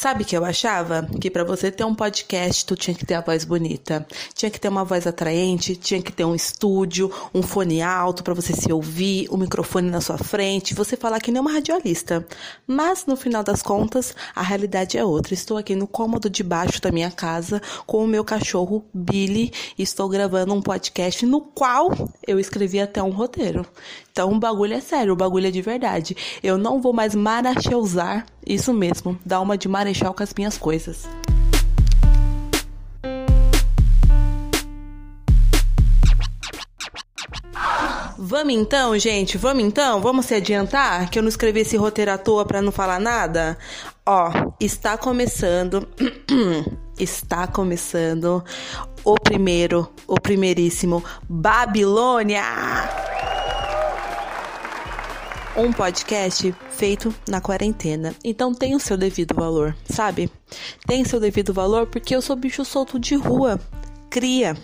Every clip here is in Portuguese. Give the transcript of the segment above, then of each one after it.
Sabe que eu achava? Que para você ter um podcast, tu tinha que ter a voz bonita, tinha que ter uma voz atraente, tinha que ter um estúdio, um fone alto para você se ouvir, um microfone na sua frente, você falar que nem uma radialista. Mas no final das contas, a realidade é outra. Estou aqui no cômodo de baixo da minha casa com o meu cachorro Billy e estou gravando um podcast no qual eu escrevi até um roteiro. Então o bagulho é sério, o bagulho é de verdade. Eu não vou mais maracheusar, isso mesmo, dar uma de marechal com as minhas coisas. Vamos então, gente? Vamos então? Vamos se adiantar? Que eu não escrevi esse roteiro à toa pra não falar nada? Ó, está começando. está começando o primeiro, o primeiríssimo Babilônia! Um podcast feito na quarentena. Então tem o seu devido valor, sabe? Tem seu devido valor porque eu sou bicho solto de rua, cria.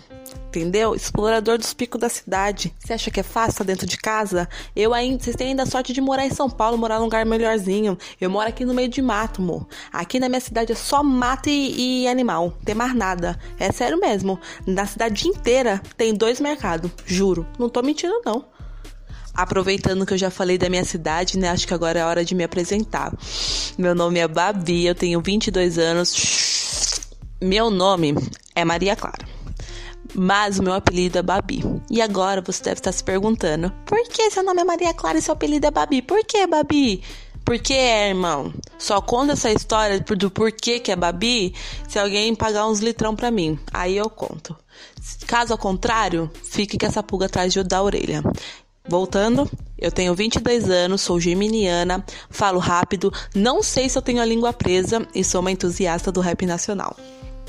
Entendeu? Explorador dos picos da cidade. Você acha que é fácil dentro de casa? Eu ainda, vocês têm ainda a sorte de morar em São Paulo, morar num lugar melhorzinho. Eu moro aqui no meio de mato, amor. Aqui na minha cidade é só mato e, e animal. Não tem mais nada. É sério mesmo. Na cidade inteira tem dois mercados. Juro. Não tô mentindo, não. Aproveitando que eu já falei da minha cidade, né? Acho que agora é a hora de me apresentar. Meu nome é Babi, eu tenho 22 anos. Meu nome é Maria Clara. Mas o meu apelido é Babi. E agora você deve estar se perguntando: por que seu nome é Maria Clara e seu apelido é Babi? Por que, Babi? Por que é, irmão? Só conta essa história do porquê que é Babi se alguém pagar uns litrão pra mim. Aí eu conto. Caso ao contrário, fique com essa pulga atrás da orelha. Voltando, eu tenho 22 anos, sou geminiana, falo rápido, não sei se eu tenho a língua presa e sou uma entusiasta do rap nacional.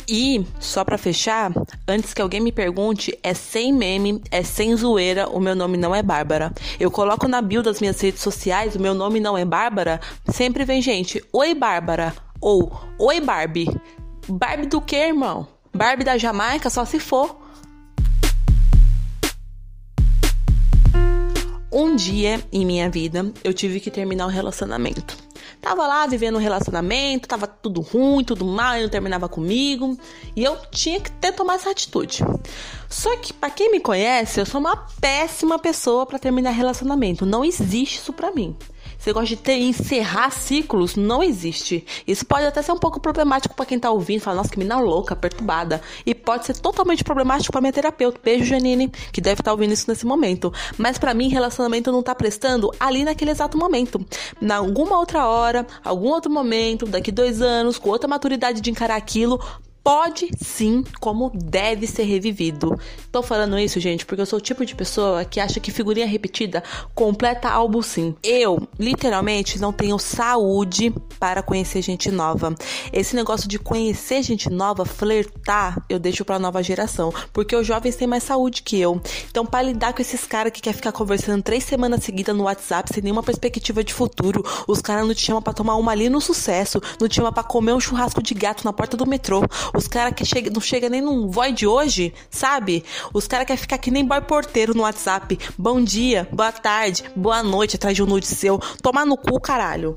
E, só para fechar, antes que alguém me pergunte, é sem meme, é sem zoeira, o meu nome não é Bárbara. Eu coloco na bio das minhas redes sociais, o meu nome não é Bárbara, sempre vem gente, oi Bárbara, ou oi Barbie. Barbie do que, irmão? Barbie da Jamaica, só se for. Um dia em minha vida eu tive que terminar o um relacionamento. Tava lá vivendo um relacionamento, tava tudo ruim, tudo mal, não terminava comigo e eu tinha que ter tomado essa atitude. Só que para quem me conhece, eu sou uma péssima pessoa para terminar relacionamento. Não existe isso para mim. Você gosta de ter encerrar ciclos? Não existe. Isso pode até ser um pouco problemático para quem tá ouvindo, fala, nossa, que mina louca, perturbada. E pode ser totalmente problemático para minha terapeuta. Beijo, Janine, que deve estar tá ouvindo isso nesse momento. Mas para mim, relacionamento não tá prestando ali naquele exato momento. Na alguma outra hora, algum outro momento, daqui dois anos, com outra maturidade de encarar aquilo, pode sim, como deve ser revivido. Tô falando isso, gente, porque eu sou o tipo de pessoa que acha que figurinha repetida completa álbum sim. Eu, literalmente, não tenho saúde para conhecer gente nova. Esse negócio de conhecer gente nova, flertar, eu deixo pra nova geração, porque os jovens têm mais saúde que eu. Então, para lidar com esses caras que quer ficar conversando três semanas seguidas no WhatsApp sem nenhuma perspectiva de futuro, os caras não te chamam para tomar uma ali no sucesso, não te chamam para comer um churrasco de gato na porta do metrô. Os caras que chega, não chega nem num void hoje, sabe? Os caras querem ficar que nem boy porteiro no WhatsApp. Bom dia, boa tarde, boa noite atrás de um nude seu. Tomar no cu, caralho.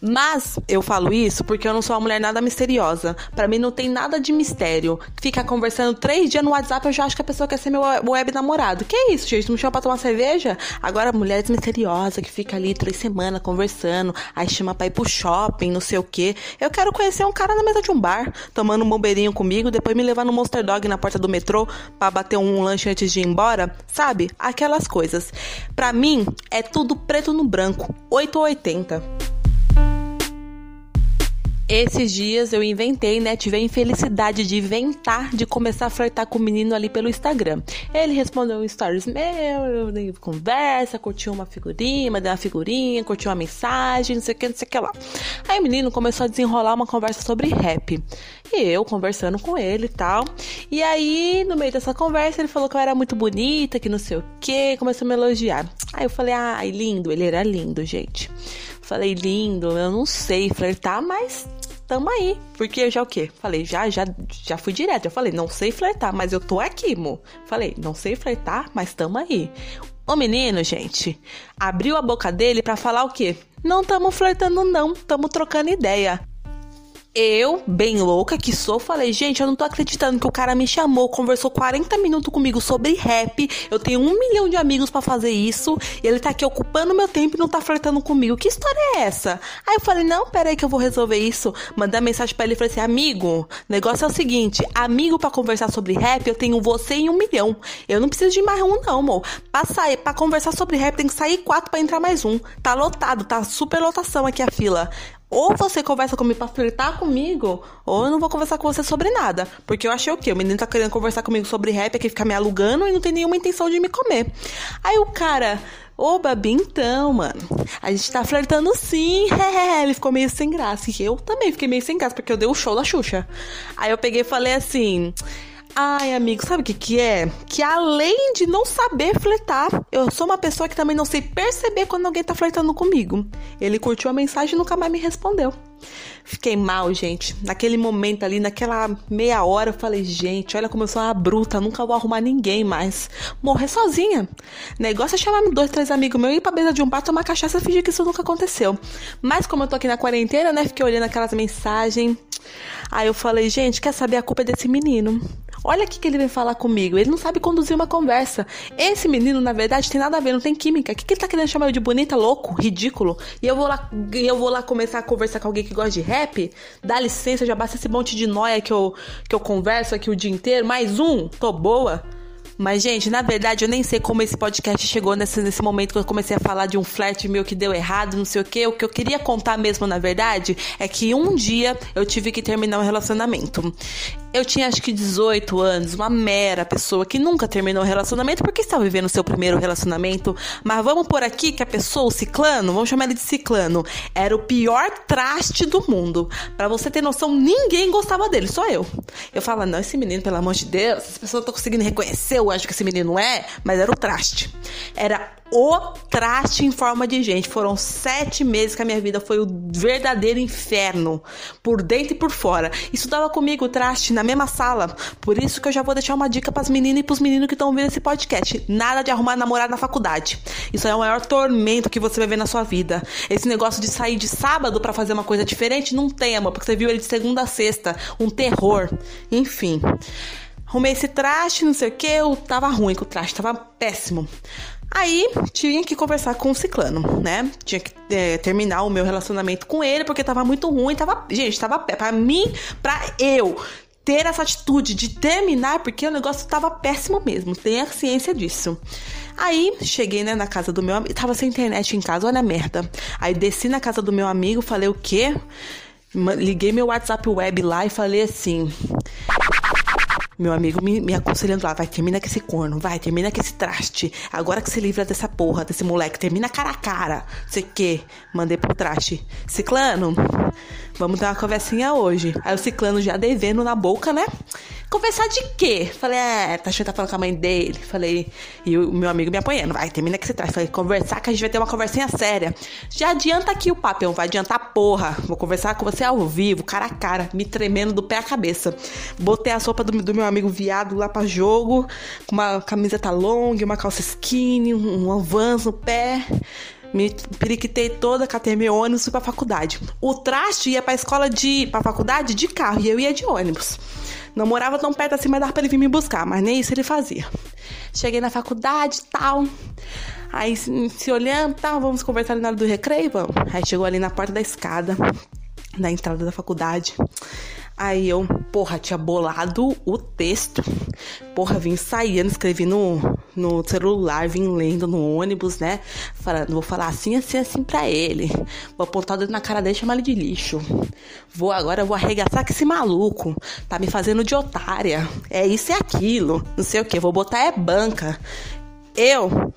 Mas eu falo isso porque eu não sou uma mulher nada misteriosa. Para mim não tem nada de mistério. Ficar conversando três dias no WhatsApp, eu já acho que a pessoa quer ser meu web namorado. Que isso, gente? Não chama pra tomar cerveja? Agora, mulheres misteriosas que fica ali três semanas conversando, aí chama pra ir pro shopping, não sei o quê. Eu quero conhecer um cara na mesa de um bar, tomando um bombeirinho comigo, depois me levar no Monster Dog na porta do metrô para bater um lanche antes de ir embora. Sabe? Aquelas coisas. Para mim, é tudo preto no branco. 8 ou 80. Esses dias eu inventei, né? Tive a infelicidade de inventar, de começar a flertar com o menino ali pelo Instagram. Ele respondeu um stories meu, eu conversa, curtiu uma figurinha, mandei uma figurinha, curtiu uma mensagem, não sei o que, não sei o que lá. Aí o menino começou a desenrolar uma conversa sobre rap. E eu conversando com ele e tal. E aí, no meio dessa conversa, ele falou que eu era muito bonita, que não sei o que, começou a me elogiar. Aí eu falei, ai, lindo, ele era lindo, gente. Falei, lindo, eu não sei flertar, mas tamo aí. Porque eu já o quê? Falei, já, já, já fui direto. Eu falei, não sei flertar, mas eu tô aqui, mo. Falei, não sei flertar, mas tamo aí. O menino, gente, abriu a boca dele para falar o quê? Não tamo flertando, não, tamo trocando ideia. Eu, bem louca que sou, falei, gente, eu não tô acreditando que o cara me chamou, conversou 40 minutos comigo sobre rap. Eu tenho um milhão de amigos para fazer isso. E ele tá aqui ocupando meu tempo e não tá flertando comigo. Que história é essa? Aí eu falei, não, peraí que eu vou resolver isso. Mandei mensagem pra ele e falei assim, amigo, negócio é o seguinte, amigo para conversar sobre rap, eu tenho você em um milhão. Eu não preciso de mais um, não, amor. Pra, sair, pra conversar sobre rap, tem que sair quatro para entrar mais um. Tá lotado, tá super lotação aqui a fila. Ou você conversa comigo pra flertar comigo, ou eu não vou conversar com você sobre nada. Porque eu achei o quê? O menino tá querendo conversar comigo sobre rap, aqui ficar me alugando e não tem nenhuma intenção de me comer. Aí o cara, ô Babi, então, mano, a gente tá flertando sim. Ele ficou meio sem graça. E eu também fiquei meio sem graça, porque eu dei o show da Xuxa. Aí eu peguei e falei assim. Ai, amigo, sabe o que que é? Que além de não saber flertar, eu sou uma pessoa que também não sei perceber quando alguém tá flertando comigo. Ele curtiu a mensagem e nunca mais me respondeu. Fiquei mal, gente. Naquele momento ali, naquela meia hora, eu falei, gente, olha como eu sou uma bruta, nunca vou arrumar ninguém mais. Morrer sozinha. Negócio é chamar dois, três amigos meus, ir pra mesa de um bar, tomar cachaça e fingir que isso nunca aconteceu. Mas como eu tô aqui na quarentena, né, fiquei olhando aquelas mensagens. Aí eu falei, gente, quer saber? A culpa é desse menino. Olha o que ele vem falar comigo. Ele não sabe conduzir uma conversa. Esse menino, na verdade, tem nada a ver, não tem química. O que, que ele tá querendo chamar eu de bonita, louco, ridículo? E eu vou lá, eu vou lá começar a conversar com alguém que gosta de rap? Dá licença, já basta esse monte de noia que eu, que eu converso aqui o dia inteiro. Mais um, tô boa. Mas, gente, na verdade, eu nem sei como esse podcast chegou nesse, nesse momento que eu comecei a falar de um flerte meu que deu errado, não sei o quê. O que eu queria contar mesmo, na verdade, é que um dia eu tive que terminar um relacionamento. Eu tinha acho que 18 anos, uma mera pessoa que nunca terminou um relacionamento porque estava vivendo seu primeiro relacionamento. Mas vamos por aqui que a pessoa, o ciclano, vamos chamar ele de ciclano, era o pior traste do mundo. Para você ter noção, ninguém gostava dele, só eu. Eu falava, não, esse menino, pelo amor de Deus, as pessoas estão conseguindo reconhecer, eu acho que esse menino não é, mas era o traste. Era o traste em forma de gente. Foram sete meses que a minha vida foi o verdadeiro inferno, por dentro e por fora. Estudava comigo o traste na mesma sala. Por isso que eu já vou deixar uma dica para as meninas e para os meninos que estão ouvindo esse podcast. Nada de arrumar namorado na faculdade. Isso é o maior tormento que você vai ver na sua vida. Esse negócio de sair de sábado para fazer uma coisa diferente, não tem, amor, porque você viu ele de segunda a sexta. Um terror. Enfim. Arrumei esse traste, não sei o que, eu tava ruim com o traste, tava péssimo. Aí tinha que conversar com o ciclano, né? Tinha que é, terminar o meu relacionamento com ele porque tava muito ruim, tava, gente, tava para mim, para eu ter essa atitude de terminar porque o negócio tava péssimo mesmo. Tenha ciência disso. Aí cheguei né, na casa do meu amigo, tava sem internet em casa, olha a merda. Aí desci na casa do meu amigo, falei o quê? Liguei meu WhatsApp web lá e falei assim: meu amigo me, me aconselhando lá, vai, termina com esse corno, vai, termina com esse traste. Agora que você livra dessa porra, desse moleque, termina cara a cara. Sei que, mandei pro traste. Ciclano, vamos ter uma conversinha hoje. Aí o ciclano já devendo na boca, né? Conversar de quê? Falei, é, tá achando que tá falando com a mãe dele. Falei, e o meu amigo me apoiando, vai, termina que você traz. Falei, conversar que a gente vai ter uma conversinha séria. Já adianta aqui o não vai adiantar porra. Vou conversar com você ao vivo, cara a cara, me tremendo do pé à cabeça. Botei a sopa do, do meu amigo viado lá pra jogo, com uma camiseta longa, uma calça skinny, um, um no pé. Me periquitei toda, catei meu ônibus fui pra faculdade. O traste ia pra escola de. pra faculdade de carro e eu ia de ônibus. Não morava tão perto assim, mas dava pra ele vir me buscar, mas nem isso ele fazia. Cheguei na faculdade tal. Aí se, olhando, tal, vamos conversar na hora do recreio, vamos. Aí chegou ali na porta da escada, da entrada da faculdade. Aí eu, porra, tinha bolado o texto. Porra, vim saindo, escrevi no, no celular, vim lendo no ônibus, né? Falando, vou falar assim, assim, assim pra ele. Vou apontar o dedo na cara dele e chamar ele de lixo. Vou agora, vou arregaçar com esse maluco. Tá me fazendo de otária. É isso e aquilo. Não sei o que, vou botar é banca. Eu,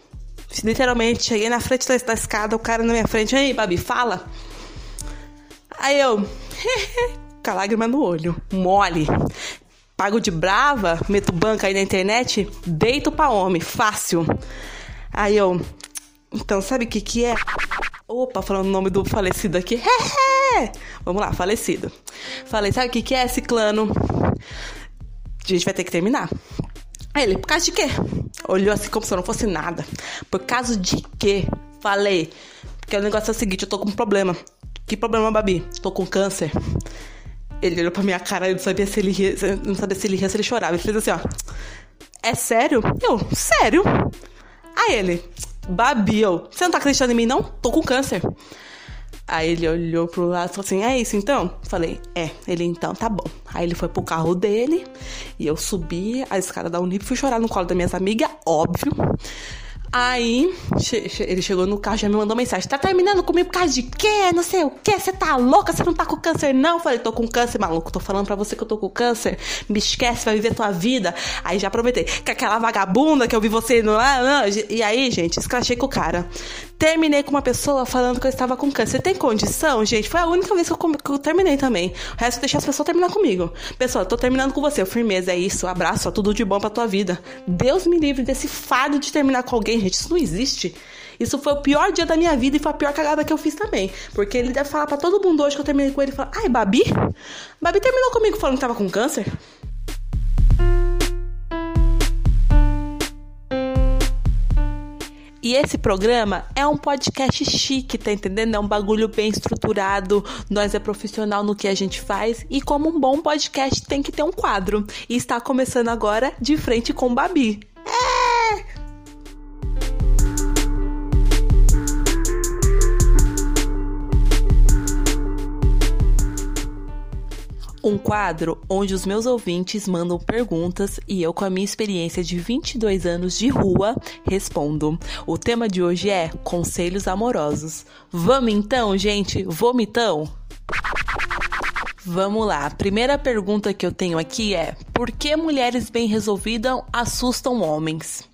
literalmente, cheguei na frente da escada, o cara na minha frente. Aí, Babi, fala. Aí eu. com a lágrima no olho, mole. Pago de brava, meto banca aí na internet, deito pra homem, fácil. Aí eu, então sabe o que que é? Opa, falando o nome do falecido aqui. Vamos lá, falecido. Falei, sabe o que que é, ciclano? A gente vai ter que terminar. Aí ele, por causa de quê? Olhou assim como se eu não fosse nada. Por causa de quê? Falei, porque o negócio é o seguinte, eu tô com um problema. Que problema, Babi? Tô com câncer. Ele olhou pra minha cara e não sabia se ele ria, não sabia se ele ria, se ele chorava. Ele fez assim, ó. É sério? Eu, sério? Aí ele, Babi, eu, você não tá acreditando em mim, não? Tô com câncer. Aí ele olhou pro lado e falou assim: É isso então? Falei: É. Ele então, tá bom. Aí ele foi pro carro dele e eu subi a escada da Unip, fui chorar no colo das minhas amigas, óbvio. Aí che che ele chegou no carro já me mandou mensagem: Tá terminando comigo por causa de quê? Não sei o quê? Você tá louca? Você não tá com câncer, não? Eu falei: Tô com câncer, maluco. Tô falando pra você que eu tô com câncer. Me esquece, vai viver tua vida. Aí já aproveitei. Com aquela vagabunda que eu vi você no. Não. E aí, gente, escrachei com o cara. Terminei com uma pessoa falando que eu estava com câncer. Tem condição, gente? Foi a única vez que eu, que eu terminei também. O resto eu deixei as pessoas terminar comigo. Pessoal, tô terminando com você. Firmeza, é isso. Abraço, ó, tudo de bom pra tua vida. Deus me livre desse fado de terminar com alguém, gente. Isso não existe. Isso foi o pior dia da minha vida e foi a pior cagada que eu fiz também. Porque ele deve falar para todo mundo hoje que eu terminei com ele e falar: Ai, Babi? Babi terminou comigo falando que tava com câncer? Esse programa é um podcast chique, tá entendendo? É um bagulho bem estruturado. Nós é profissional no que a gente faz e como um bom podcast tem que ter um quadro. E está começando agora de frente com Babi. Quadro onde os meus ouvintes mandam perguntas e eu, com a minha experiência de 22 anos de rua, respondo. O tema de hoje é conselhos amorosos. Vamos então, gente? Vomitão? Vamos lá. A primeira pergunta que eu tenho aqui é: por que mulheres bem resolvidas assustam homens?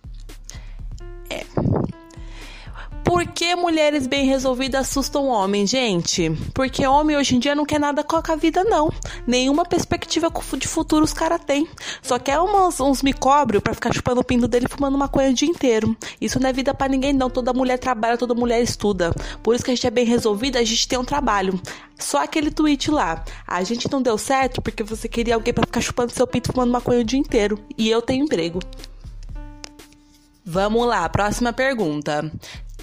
Por que mulheres bem resolvidas assustam homens, gente? Porque homem hoje em dia não quer nada com a vida, não. Nenhuma perspectiva de futuro os caras têm. Só quer umas, uns micóbrios para ficar chupando o pinto dele e fumando maconha o dia inteiro. Isso não é vida para ninguém, não. Toda mulher trabalha, toda mulher estuda. Por isso que a gente é bem resolvida, a gente tem um trabalho. Só aquele tweet lá. A gente não deu certo porque você queria alguém para ficar chupando seu pinto e fumando maconha o dia inteiro. E eu tenho emprego. Vamos lá, próxima pergunta.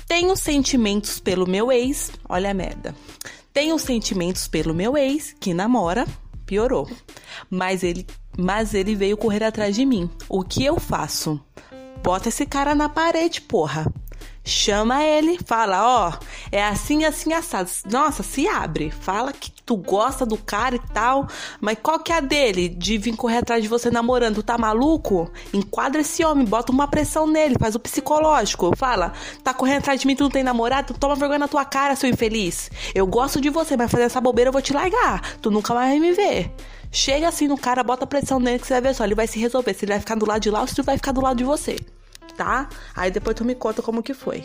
Tenho sentimentos pelo meu ex. Olha a merda. Tenho sentimentos pelo meu ex, que namora, piorou. Mas ele, mas ele veio correr atrás de mim. O que eu faço? Bota esse cara na parede, porra. Chama ele, fala, ó, oh, é assim, assim, assado. Nossa, se abre. Fala que tu gosta do cara e tal, mas qual que é a dele de vir correr atrás de você namorando? Tu tá maluco? Enquadra esse homem, bota uma pressão nele, faz o psicológico. Fala, tá correndo atrás de mim, tu não tem namorado? Tu toma vergonha na tua cara, seu infeliz. Eu gosto de você, mas fazer essa bobeira eu vou te largar. Tu nunca mais vai me ver. Chega assim no cara, bota pressão nele que você vai ver só, ele vai se resolver. Se ele vai ficar do lado de lá ou se ele vai ficar do lado de você tá? Aí depois tu me conta como que foi.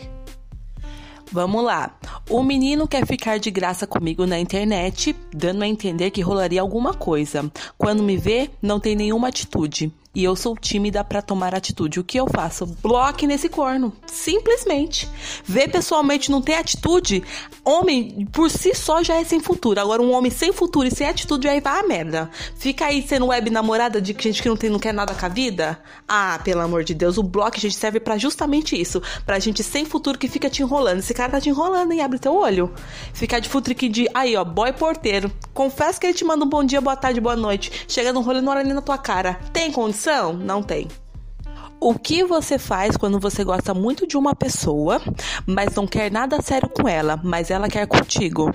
Vamos lá. O menino quer ficar de graça comigo na internet, dando a entender que rolaria alguma coisa. Quando me vê, não tem nenhuma atitude e eu sou tímida para tomar atitude. O que eu faço? Bloque nesse corno. Simplesmente. Ver pessoalmente não ter atitude, homem por si só já é sem futuro. Agora, um homem sem futuro e sem atitude aí vai a merda. Fica aí sendo web namorada de gente que não, tem, não quer nada com a vida? Ah, pelo amor de Deus, o bloco, gente, serve para justamente isso. Pra gente sem futuro que fica te enrolando. Esse cara tá te enrolando, hein? Abre teu olho. Ficar de futrique de. Aí, ó, boy porteiro. Confesso que ele te manda um bom dia, boa tarde, boa noite. Chega no rolê, não olha nem na tua cara. Tem condição? Não tem. O que você faz quando você gosta muito de uma pessoa, mas não quer nada sério com ela, mas ela quer contigo?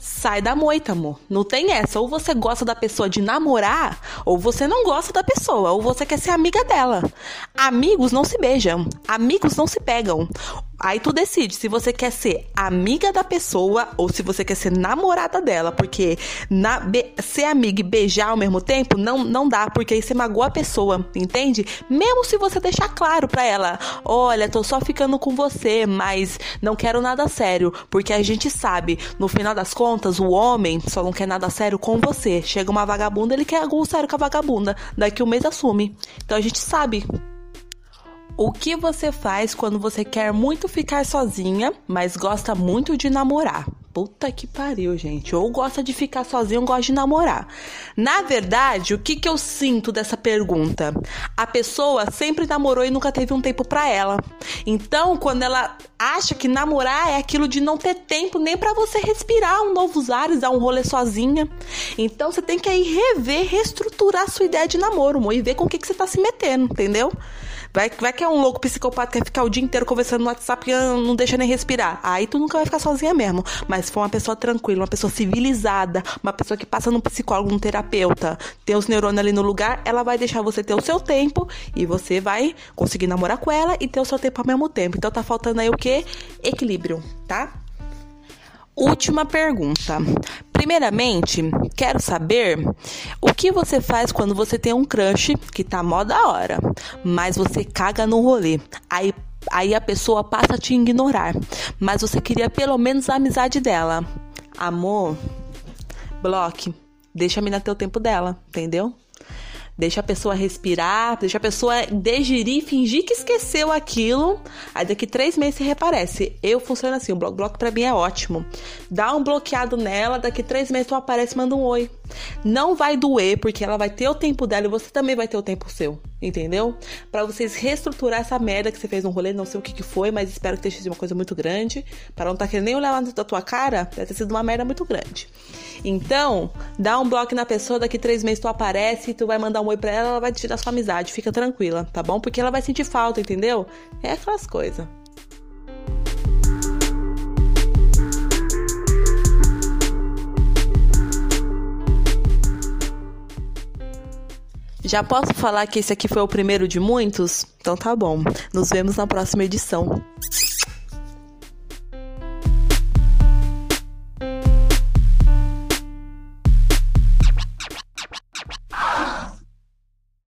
Sai da moita, amor. Não tem essa. Ou você gosta da pessoa de namorar, ou você não gosta da pessoa, ou você quer ser amiga dela. Amigos não se beijam, amigos não se pegam. Aí tu decide se você quer ser amiga da pessoa ou se você quer ser namorada dela, porque na, be, ser amiga e beijar ao mesmo tempo não, não dá, porque aí você magoa a pessoa, entende? Mesmo se você deixar claro pra ela, olha, tô só ficando com você, mas não quero nada sério, porque a gente sabe, no final das contas, o homem só não quer nada sério com você. Chega uma vagabunda, ele quer algo sério com a vagabunda. Daqui um mês assume. Então a gente sabe o que você faz quando você quer muito ficar sozinha, mas gosta muito de namorar? puta que pariu, gente. Ou gosta de ficar sozinho ou gosta de namorar. Na verdade, o que, que eu sinto dessa pergunta? A pessoa sempre namorou e nunca teve um tempo para ela. Então, quando ela acha que namorar é aquilo de não ter tempo nem para você respirar um novos ares, dar um rolê sozinha. Então, você tem que aí rever, reestruturar sua ideia de namoro, amor, e ver com o que, que você tá se metendo, entendeu? Vai, vai que é um louco psicopata que quer ficar o dia inteiro conversando no WhatsApp e não deixa nem respirar. Aí tu nunca vai ficar sozinha mesmo. Mas se for uma pessoa tranquila, uma pessoa civilizada, uma pessoa que passa num psicólogo, num terapeuta, tem os neurônios ali no lugar, ela vai deixar você ter o seu tempo e você vai conseguir namorar com ela e ter o seu tempo ao mesmo tempo. Então tá faltando aí o que? Equilíbrio, tá? Última pergunta. Primeiramente, quero saber o que você faz quando você tem um crush que tá mó da hora, mas você caga no rolê. Aí aí a pessoa passa a te ignorar, mas você queria pelo menos a amizade dela. Amor, bloque, deixa a mina ter o tempo dela, entendeu? Deixa a pessoa respirar, deixa a pessoa digerir, fingir que esqueceu aquilo. Aí daqui três meses se reaparece. Eu funciono assim, o bloco, bloco pra mim é ótimo. Dá um bloqueado nela, daqui três meses tu aparece e manda um oi. Não vai doer, porque ela vai ter o tempo dela e você também vai ter o tempo seu. Entendeu? Para vocês reestruturar essa merda que você fez no rolê, não sei o que, que foi, mas espero que tenha sido uma coisa muito grande. Para não estar tá querendo nem olhar lá da tua cara, deve ter sido uma merda muito grande. Então, dá um bloco na pessoa, daqui três meses tu aparece, tu vai mandar um oi pra ela, ela vai te dar sua amizade. Fica tranquila, tá bom? Porque ela vai sentir falta, entendeu? É aquelas coisas. Já posso falar que esse aqui foi o primeiro de muitos? Então tá bom. Nos vemos na próxima edição.